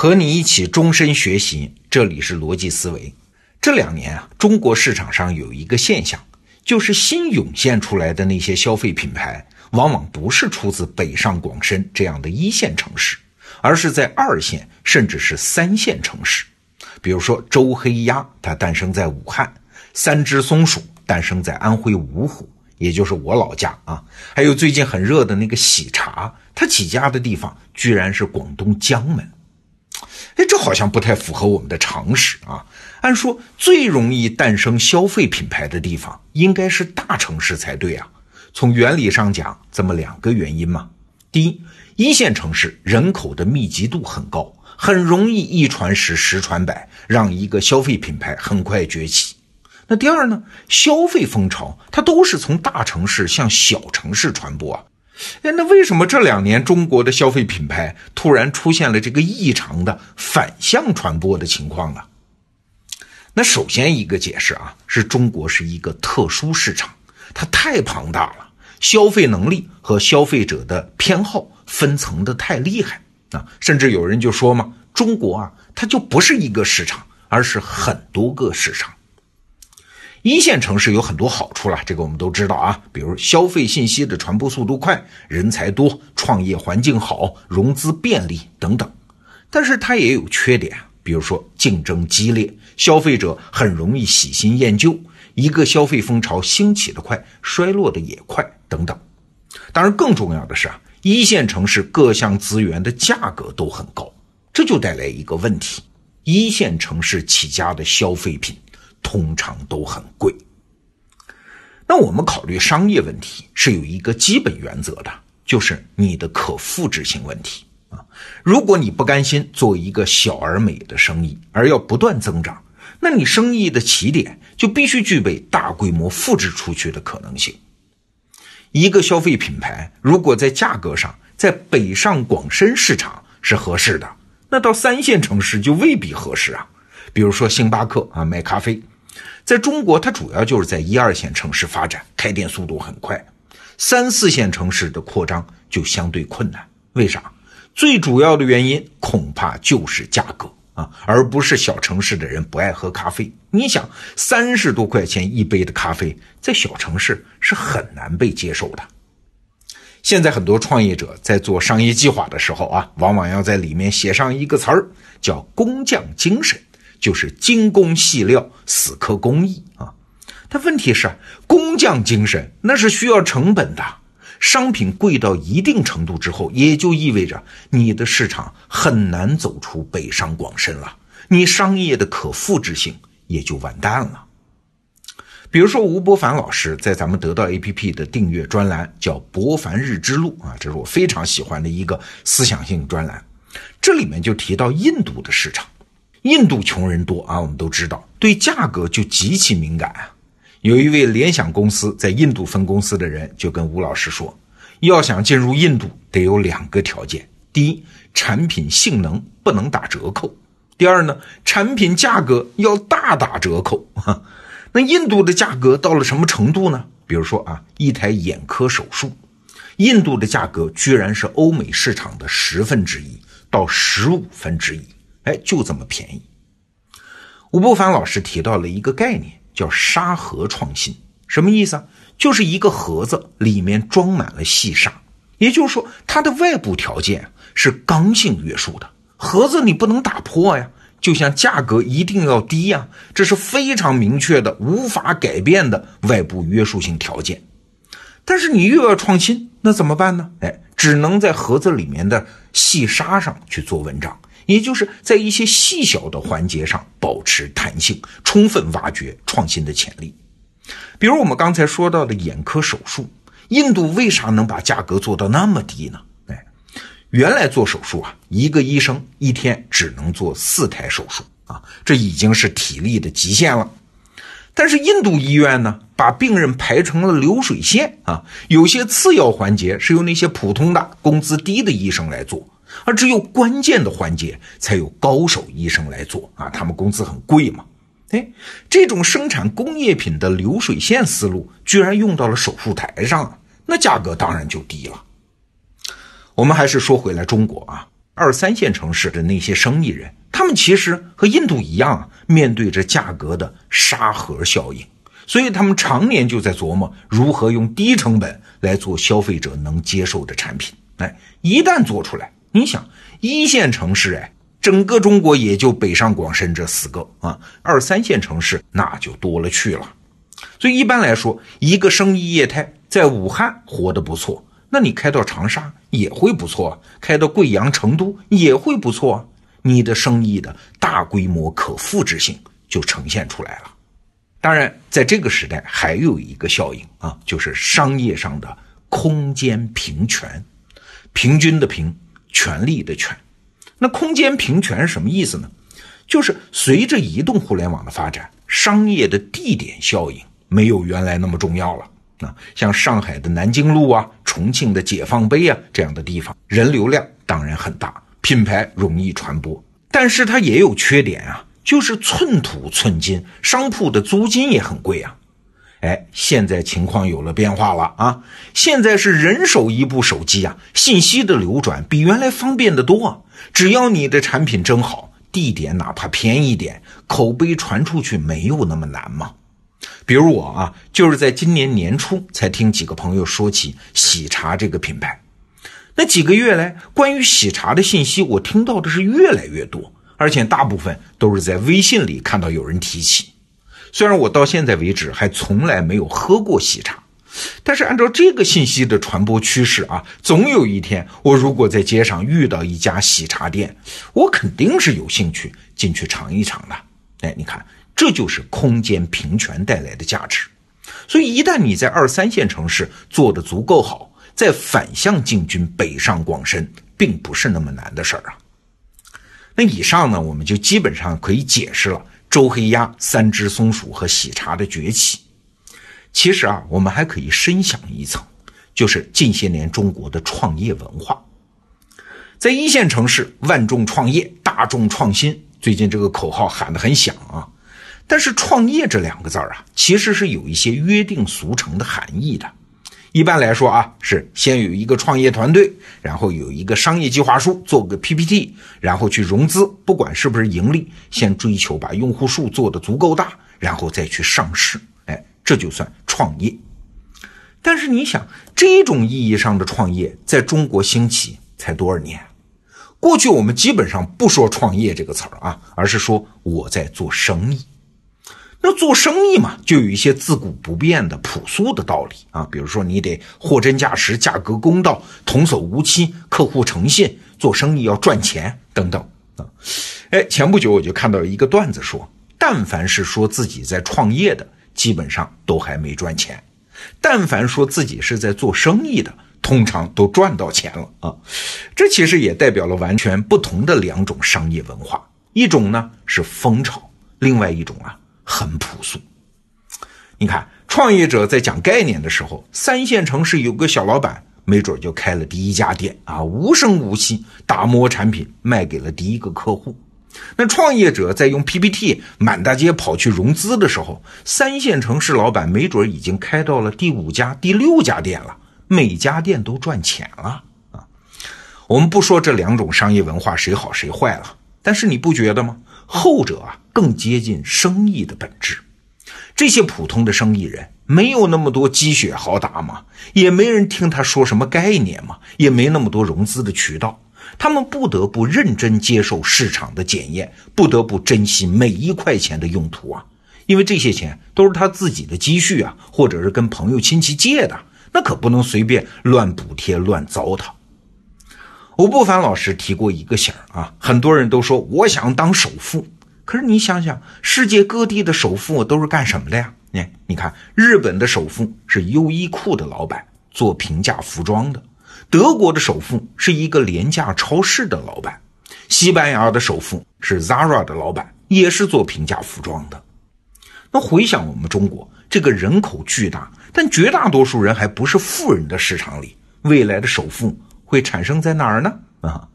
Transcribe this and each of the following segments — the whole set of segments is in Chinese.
和你一起终身学习，这里是逻辑思维。这两年啊，中国市场上有一个现象，就是新涌现出来的那些消费品牌，往往不是出自北上广深这样的一线城市，而是在二线甚至是三线城市。比如说周黑鸭，它诞生在武汉；三只松鼠诞生在安徽芜湖，也就是我老家啊。还有最近很热的那个喜茶，它起家的地方居然是广东江门。哎，这好像不太符合我们的常识啊！按说最容易诞生消费品牌的地方应该是大城市才对啊。从原理上讲，这么两个原因嘛：第一，一线城市人口的密集度很高，很容易一传十，十传百，让一个消费品牌很快崛起；那第二呢，消费风潮它都是从大城市向小城市传播啊。哎，那为什么这两年中国的消费品牌突然出现了这个异常的反向传播的情况呢？那首先一个解释啊，是中国是一个特殊市场，它太庞大了，消费能力和消费者的偏好分层的太厉害啊，甚至有人就说嘛，中国啊，它就不是一个市场，而是很多个市场。一线城市有很多好处了，这个我们都知道啊，比如消费信息的传播速度快，人才多，创业环境好，融资便利等等。但是它也有缺点，比如说竞争激烈，消费者很容易喜新厌旧，一个消费风潮兴起的快，衰落的也快等等。当然，更重要的是啊，一线城市各项资源的价格都很高，这就带来一个问题：一线城市起家的消费品。通常都很贵。那我们考虑商业问题是有一个基本原则的，就是你的可复制性问题啊。如果你不甘心做一个小而美的生意，而要不断增长，那你生意的起点就必须具备大规模复制出去的可能性。一个消费品牌如果在价格上在北上广深市场是合适的，那到三线城市就未必合适啊。比如说星巴克啊，卖咖啡。在中国，它主要就是在一二线城市发展，开店速度很快，三四线城市的扩张就相对困难。为啥？最主要的原因恐怕就是价格啊，而不是小城市的人不爱喝咖啡。你想，三十多块钱一杯的咖啡，在小城市是很难被接受的。现在很多创业者在做商业计划的时候啊，往往要在里面写上一个词儿，叫“工匠精神”。就是精工细料，死磕工艺啊！但问题是，工匠精神那是需要成本的。商品贵到一定程度之后，也就意味着你的市场很难走出北上广深了，你商业的可复制性也就完蛋了。比如说，吴伯凡老师在咱们得到 APP 的订阅专栏叫“伯凡日之路”啊，这是我非常喜欢的一个思想性专栏。这里面就提到印度的市场。印度穷人多啊，我们都知道，对价格就极其敏感啊。有一位联想公司在印度分公司的人就跟吴老师说，要想进入印度，得有两个条件：第一，产品性能不能打折扣；第二呢，产品价格要大打折扣。那印度的价格到了什么程度呢？比如说啊，一台眼科手术，印度的价格居然是欧美市场的十分之一到十五分之一。哎，就这么便宜。吴伯凡老师提到了一个概念，叫沙盒创新，什么意思啊？就是一个盒子里面装满了细沙，也就是说，它的外部条件是刚性约束的，盒子你不能打破呀。就像价格一定要低呀，这是非常明确的、无法改变的外部约束性条件。但是你又要创新，那怎么办呢？哎，只能在盒子里面的细沙上去做文章。也就是在一些细小的环节上保持弹性，充分挖掘创新的潜力。比如我们刚才说到的眼科手术，印度为啥能把价格做到那么低呢？哎，原来做手术啊，一个医生一天只能做四台手术啊，这已经是体力的极限了。但是印度医院呢，把病人排成了流水线啊，有些次要环节是由那些普通的、工资低的医生来做。而只有关键的环节才有高手医生来做啊，他们工资很贵嘛。哎，这种生产工业品的流水线思路居然用到了手术台上，那价格当然就低了。我们还是说回来中国啊，二三线城市的那些生意人，他们其实和印度一样，面对着价格的沙盒效应，所以他们常年就在琢磨如何用低成本来做消费者能接受的产品。哎，一旦做出来，你想一线城市，哎，整个中国也就北上广深这四个啊，二三线城市那就多了去了。所以一般来说，一个生意业态在武汉活得不错，那你开到长沙也会不错，开到贵阳、成都也会不错，你的生意的大规模可复制性就呈现出来了。当然，在这个时代还有一个效应啊，就是商业上的空间平权，平均的平，权力的权。那空间平权是什么意思呢？就是随着移动互联网的发展，商业的地点效应。没有原来那么重要了啊！像上海的南京路啊、重庆的解放碑啊这样的地方，人流量当然很大，品牌容易传播，但是它也有缺点啊，就是寸土寸金，商铺的租金也很贵啊。哎，现在情况有了变化了啊！现在是人手一部手机啊，信息的流转比原来方便的多。只要你的产品真好，地点哪怕偏一点，口碑传出去没有那么难嘛？比如我啊，就是在今年年初才听几个朋友说起喜茶这个品牌。那几个月来，关于喜茶的信息，我听到的是越来越多，而且大部分都是在微信里看到有人提起。虽然我到现在为止还从来没有喝过喜茶，但是按照这个信息的传播趋势啊，总有一天我如果在街上遇到一家喜茶店，我肯定是有兴趣进去尝一尝的。哎，你看。这就是空间平权带来的价值，所以一旦你在二三线城市做得足够好，在反向进军北上广深，并不是那么难的事儿啊。那以上呢，我们就基本上可以解释了周黑鸭、三只松鼠和喜茶的崛起。其实啊，我们还可以深想一层，就是近些年中国的创业文化，在一线城市万众创业、大众创新，最近这个口号喊得很响啊。但是“创业”这两个字儿啊，其实是有一些约定俗成的含义的。一般来说啊，是先有一个创业团队，然后有一个商业计划书，做个 PPT，然后去融资，不管是不是盈利，先追求把用户数做得足够大，然后再去上市。哎，这就算创业。但是你想，这种意义上的创业在中国兴起才多少年？过去我们基本上不说“创业”这个词儿啊，而是说我在做生意。那做生意嘛，就有一些自古不变的朴素的道理啊，比如说你得货真价实、价格公道、童叟无欺、客户诚信，做生意要赚钱等等啊。哎，前不久我就看到一个段子说，但凡是说自己在创业的，基本上都还没赚钱；但凡说自己是在做生意的，通常都赚到钱了啊。这其实也代表了完全不同的两种商业文化，一种呢是风潮，另外一种啊。很朴素，你看，创业者在讲概念的时候，三线城市有个小老板，没准就开了第一家店啊，无声无息打磨产品，卖给了第一个客户。那创业者在用 PPT 满大街跑去融资的时候，三线城市老板没准已经开到了第五家、第六家店了，每家店都赚钱了啊。我们不说这两种商业文化谁好谁坏了，但是你不觉得吗？后者啊。更接近生意的本质。这些普通的生意人没有那么多鸡血好打嘛，也没人听他说什么概念嘛，也没那么多融资的渠道，他们不得不认真接受市场的检验，不得不珍惜每一块钱的用途啊，因为这些钱都是他自己的积蓄啊，或者是跟朋友亲戚借的，那可不能随便乱补贴乱糟蹋。吴不凡老师提过一个醒儿啊，很多人都说我想当首富。可是你想想，世界各地的首富都是干什么的呀？你你看，日本的首富是优衣库的老板，做平价服装的；德国的首富是一个廉价超市的老板；西班牙的首富是 Zara 的老板，也是做平价服装的。那回想我们中国这个人口巨大，但绝大多数人还不是富人的市场里，未来的首富会产生在哪儿呢？啊，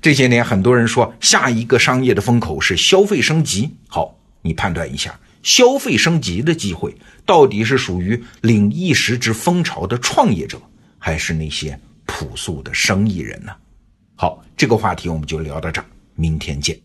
这些年很多人说下一个商业的风口是消费升级。好，你判断一下，消费升级的机会到底是属于领一时之风潮的创业者，还是那些朴素的生意人呢？好，这个话题我们就聊到这儿，明天见。